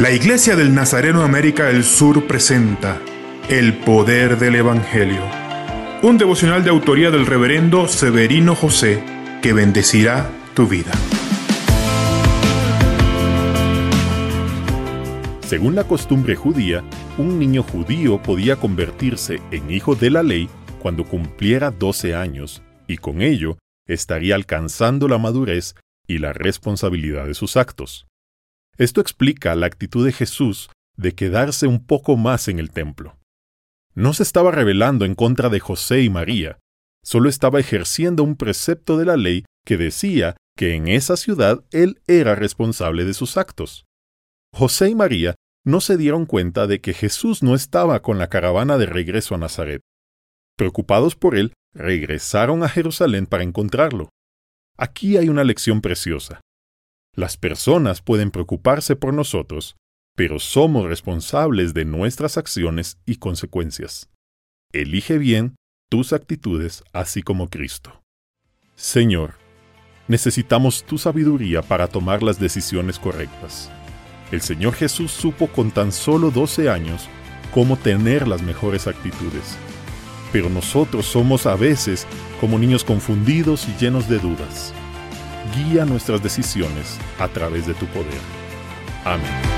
La Iglesia del Nazareno América del Sur presenta El Poder del Evangelio, un devocional de autoría del reverendo Severino José que bendecirá tu vida. Según la costumbre judía, un niño judío podía convertirse en hijo de la ley cuando cumpliera 12 años y con ello estaría alcanzando la madurez y la responsabilidad de sus actos. Esto explica la actitud de Jesús de quedarse un poco más en el templo. No se estaba rebelando en contra de José y María, solo estaba ejerciendo un precepto de la ley que decía que en esa ciudad él era responsable de sus actos. José y María no se dieron cuenta de que Jesús no estaba con la caravana de regreso a Nazaret. Preocupados por él, regresaron a Jerusalén para encontrarlo. Aquí hay una lección preciosa. Las personas pueden preocuparse por nosotros, pero somos responsables de nuestras acciones y consecuencias. Elige bien tus actitudes así como Cristo. Señor, necesitamos tu sabiduría para tomar las decisiones correctas. El Señor Jesús supo con tan solo 12 años cómo tener las mejores actitudes. Pero nosotros somos a veces como niños confundidos y llenos de dudas guía nuestras decisiones a través de tu poder. Amén.